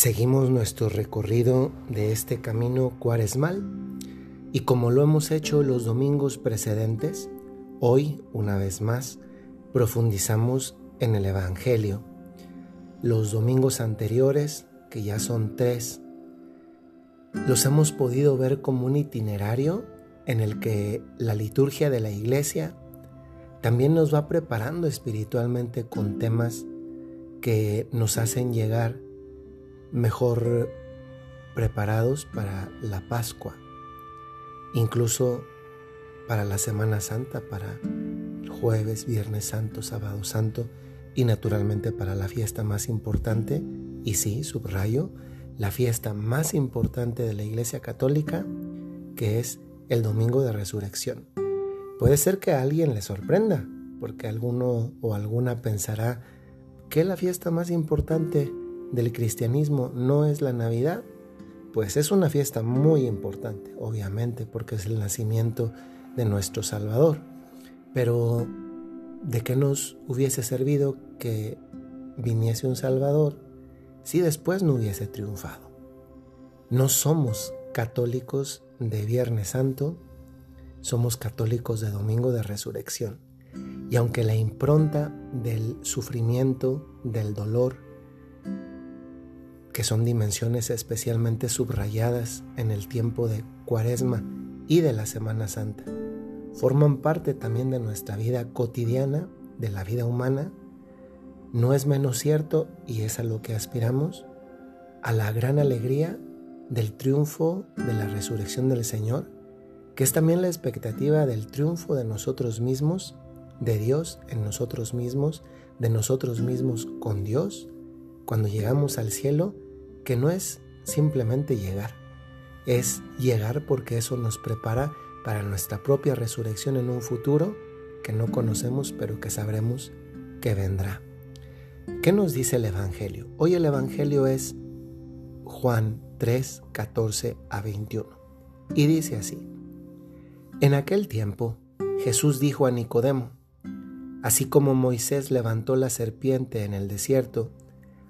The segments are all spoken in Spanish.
Seguimos nuestro recorrido de este camino cuaresmal y como lo hemos hecho los domingos precedentes, hoy, una vez más, profundizamos en el Evangelio. Los domingos anteriores, que ya son tres, los hemos podido ver como un itinerario en el que la liturgia de la iglesia también nos va preparando espiritualmente con temas que nos hacen llegar mejor preparados para la Pascua, incluso para la Semana Santa, para jueves, viernes santo, sábado santo y naturalmente para la fiesta más importante, y sí, subrayo, la fiesta más importante de la Iglesia Católica, que es el Domingo de Resurrección. Puede ser que a alguien le sorprenda, porque alguno o alguna pensará que la fiesta más importante del cristianismo no es la Navidad, pues es una fiesta muy importante, obviamente, porque es el nacimiento de nuestro Salvador. Pero, ¿de qué nos hubiese servido que viniese un Salvador si después no hubiese triunfado? No somos católicos de Viernes Santo, somos católicos de Domingo de Resurrección. Y aunque la impronta del sufrimiento, del dolor, que son dimensiones especialmente subrayadas en el tiempo de Cuaresma y de la Semana Santa. Forman parte también de nuestra vida cotidiana, de la vida humana. No es menos cierto, y es a lo que aspiramos, a la gran alegría del triunfo de la resurrección del Señor, que es también la expectativa del triunfo de nosotros mismos, de Dios en nosotros mismos, de nosotros mismos con Dios cuando llegamos al cielo, que no es simplemente llegar, es llegar porque eso nos prepara para nuestra propia resurrección en un futuro que no conocemos pero que sabremos que vendrá. ¿Qué nos dice el Evangelio? Hoy el Evangelio es Juan 3, 14 a 21 y dice así, En aquel tiempo Jesús dijo a Nicodemo, Así como Moisés levantó la serpiente en el desierto,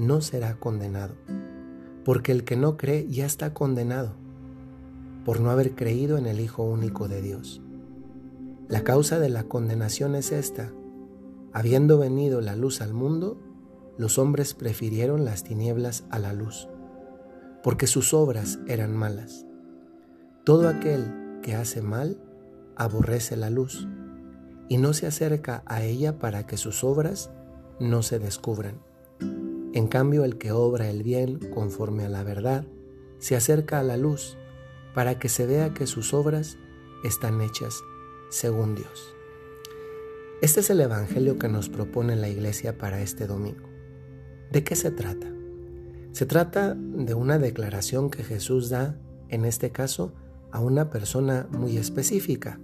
no será condenado, porque el que no cree ya está condenado por no haber creído en el Hijo único de Dios. La causa de la condenación es esta. Habiendo venido la luz al mundo, los hombres prefirieron las tinieblas a la luz, porque sus obras eran malas. Todo aquel que hace mal aborrece la luz y no se acerca a ella para que sus obras no se descubran. En cambio, el que obra el bien conforme a la verdad se acerca a la luz para que se vea que sus obras están hechas según Dios. Este es el Evangelio que nos propone la Iglesia para este domingo. ¿De qué se trata? Se trata de una declaración que Jesús da, en este caso, a una persona muy específica.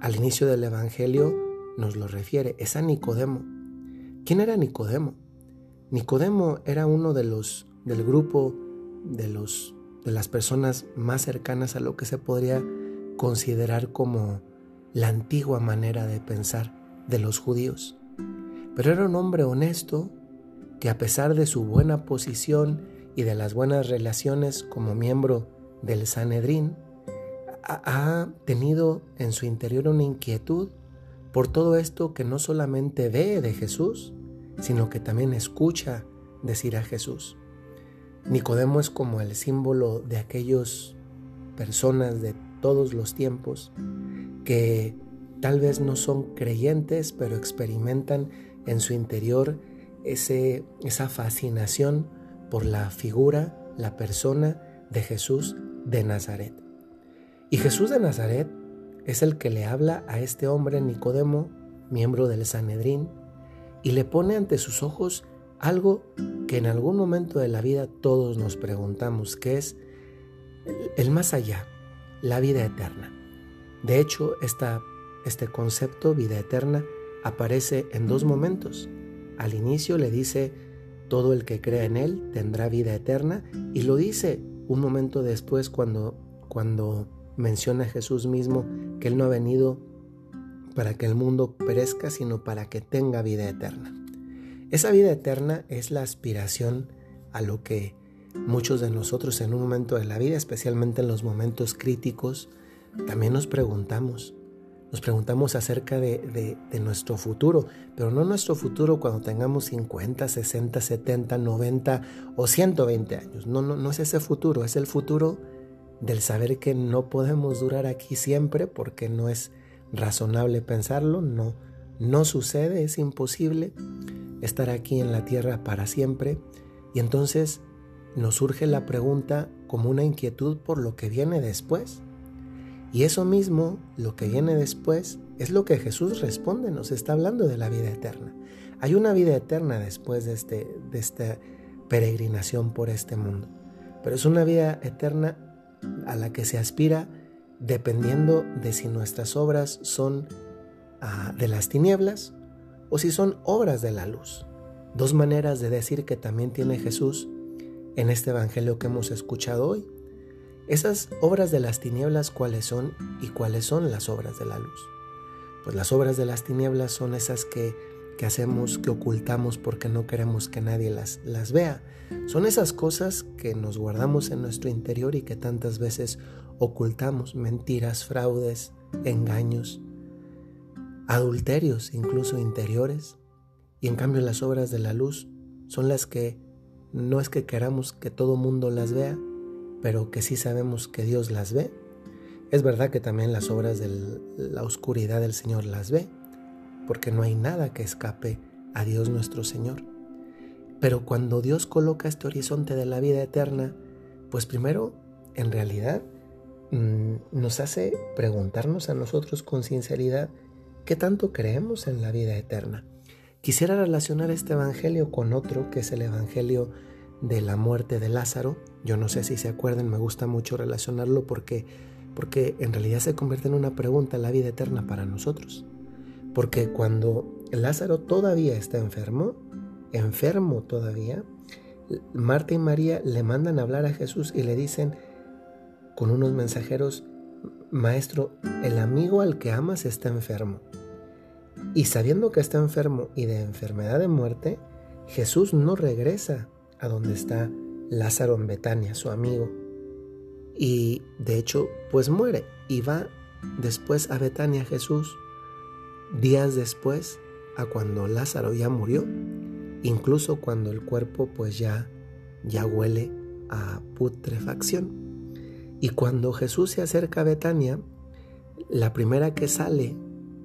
Al inicio del Evangelio nos lo refiere, es a Nicodemo. ¿Quién era Nicodemo? Nicodemo era uno de los del grupo de los de las personas más cercanas a lo que se podría considerar como la antigua manera de pensar de los judíos. Pero era un hombre honesto que a pesar de su buena posición y de las buenas relaciones como miembro del Sanedrín, ha tenido en su interior una inquietud por todo esto que no solamente ve de Jesús, sino que también escucha decir a Jesús. Nicodemo es como el símbolo de aquellas personas de todos los tiempos que tal vez no son creyentes, pero experimentan en su interior ese, esa fascinación por la figura, la persona de Jesús de Nazaret. Y Jesús de Nazaret es el que le habla a este hombre Nicodemo, miembro del Sanedrín, y le pone ante sus ojos algo que que en algún momento de la vida todos nos preguntamos, ¿qué es el más allá, la vida eterna? De hecho, este concepto, vida eterna, aparece en dos momentos. Al inicio le dice, todo el que crea en Él tendrá vida eterna, y lo dice un momento después cuando, cuando menciona Jesús mismo que Él no ha venido para que el mundo perezca, sino para que tenga vida eterna. Esa vida eterna es la aspiración a lo que muchos de nosotros en un momento de la vida, especialmente en los momentos críticos, también nos preguntamos. Nos preguntamos acerca de, nuestro futuro, pero no nuestro futuro cuando tengamos 50, 60, 70, 90 o 120 años. No, no, no es ese futuro, es el futuro del saber que no podemos durar aquí siempre porque no es razonable pensarlo, no, no sucede, es imposible estar aquí en la tierra para siempre. Y entonces nos surge la pregunta como una inquietud por lo que viene después. Y eso mismo, lo que viene después, es lo que Jesús responde, nos está hablando de la vida eterna. Hay una vida eterna después de, este, de esta peregrinación por este mundo, pero es una vida eterna a la que se aspira dependiendo de si nuestras obras son ah, de las tinieblas o si son obras de la luz. Dos maneras de decir que también tiene Jesús en este Evangelio que hemos escuchado hoy. Esas obras de las tinieblas, ¿cuáles son y cuáles son las obras de la luz? Pues las obras de las tinieblas son esas que, que hacemos, que ocultamos porque no queremos que nadie las, las vea. Son esas cosas que nos guardamos en nuestro interior y que tantas veces ocultamos, mentiras, fraudes, engaños, adulterios incluso interiores, y en cambio las obras de la luz son las que no es que queramos que todo mundo las vea, pero que sí sabemos que Dios las ve. Es verdad que también las obras de la oscuridad del Señor las ve, porque no hay nada que escape a Dios nuestro Señor. Pero cuando Dios coloca este horizonte de la vida eterna, pues primero, en realidad, mm, nos hace preguntarnos a nosotros con sinceridad ¿Qué tanto creemos en la vida eterna? Quisiera relacionar este Evangelio con otro, que es el Evangelio de la muerte de Lázaro. Yo no sé si se acuerdan, me gusta mucho relacionarlo porque, porque en realidad se convierte en una pregunta la vida eterna para nosotros. Porque cuando Lázaro todavía está enfermo, enfermo todavía, Marta y María le mandan a hablar a Jesús y le dicen con unos mensajeros, Maestro, el amigo al que amas está enfermo. Y sabiendo que está enfermo y de enfermedad de muerte, Jesús no regresa a donde está Lázaro en Betania, su amigo. Y de hecho, pues muere y va después a Betania Jesús, días después a cuando Lázaro ya murió, incluso cuando el cuerpo pues ya, ya huele a putrefacción. Y cuando Jesús se acerca a Betania, la primera que sale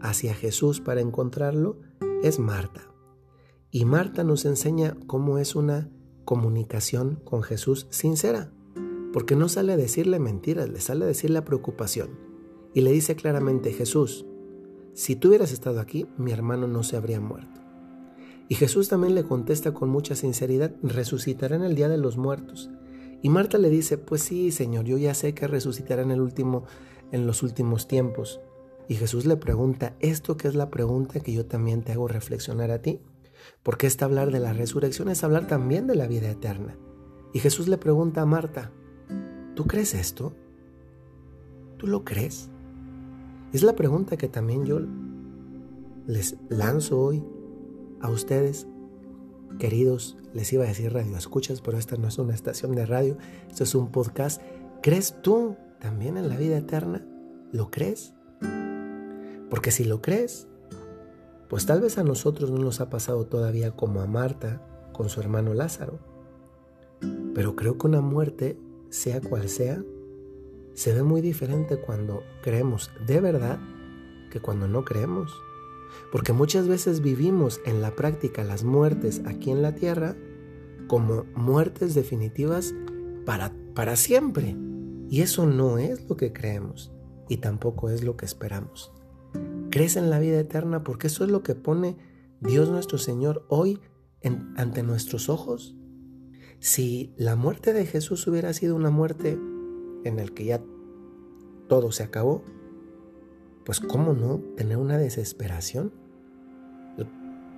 hacia Jesús para encontrarlo es Marta. Y Marta nos enseña cómo es una comunicación con Jesús sincera, porque no sale a decirle mentiras, le sale a decir la preocupación. Y le dice claramente, Jesús, si tú hubieras estado aquí, mi hermano no se habría muerto. Y Jesús también le contesta con mucha sinceridad, resucitará en el día de los muertos. Y Marta le dice, pues sí, Señor, yo ya sé que resucitará en, el último, en los últimos tiempos. Y Jesús le pregunta, esto que es la pregunta que yo también te hago reflexionar a ti, porque este hablar de la resurrección es hablar también de la vida eterna. Y Jesús le pregunta a Marta, ¿tú crees esto? ¿Tú lo crees? Es la pregunta que también yo les lanzo hoy a ustedes Queridos, les iba a decir radio escuchas, pero esta no es una estación de radio, esto es un podcast. ¿Crees tú también en la vida eterna? ¿Lo crees? Porque si lo crees, pues tal vez a nosotros no nos ha pasado todavía como a Marta con su hermano Lázaro. Pero creo que una muerte, sea cual sea, se ve muy diferente cuando creemos de verdad que cuando no creemos. Porque muchas veces vivimos en la práctica las muertes aquí en la tierra como muertes definitivas para, para siempre. Y eso no es lo que creemos y tampoco es lo que esperamos. Crees en la vida eterna porque eso es lo que pone Dios nuestro Señor hoy ante nuestros ojos. Si la muerte de Jesús hubiera sido una muerte en la que ya todo se acabó, pues cómo no tener una desesperación.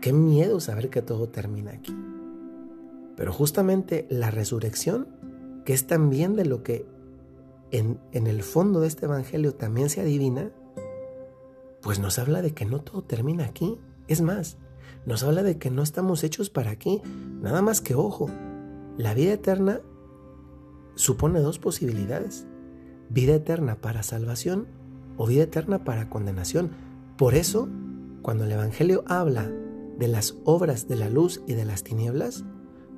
Qué miedo saber que todo termina aquí. Pero justamente la resurrección, que es también de lo que en, en el fondo de este Evangelio también se adivina, pues nos habla de que no todo termina aquí. Es más, nos habla de que no estamos hechos para aquí. Nada más que ojo, la vida eterna supone dos posibilidades. Vida eterna para salvación o vida eterna para condenación. Por eso, cuando el Evangelio habla de las obras de la luz y de las tinieblas,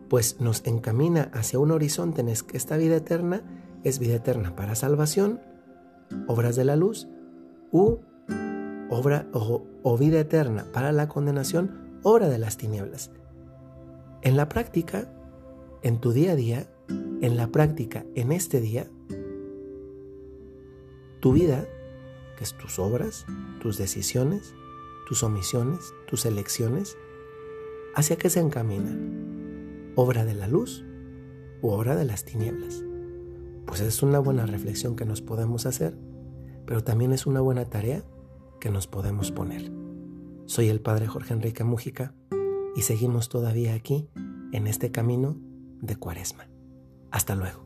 pues nos encamina hacia un horizonte en que esta vida eterna es vida eterna para salvación, obras de la luz, u obra o, vida eterna para la condenación, obra de las tinieblas. En la práctica, en tu día a día, en la práctica, en este día, tu vida, que es tus obras, tus decisiones, tus omisiones, tus elecciones, ¿hacia qué se encaminan? ¿Obra de la luz u obra de las tinieblas? Pues es una buena reflexión que nos podemos hacer, pero también es una buena tarea que nos podemos poner. Soy el Padre Jorge Enrique Mújica y seguimos todavía aquí en este camino de Cuaresma. Hasta luego.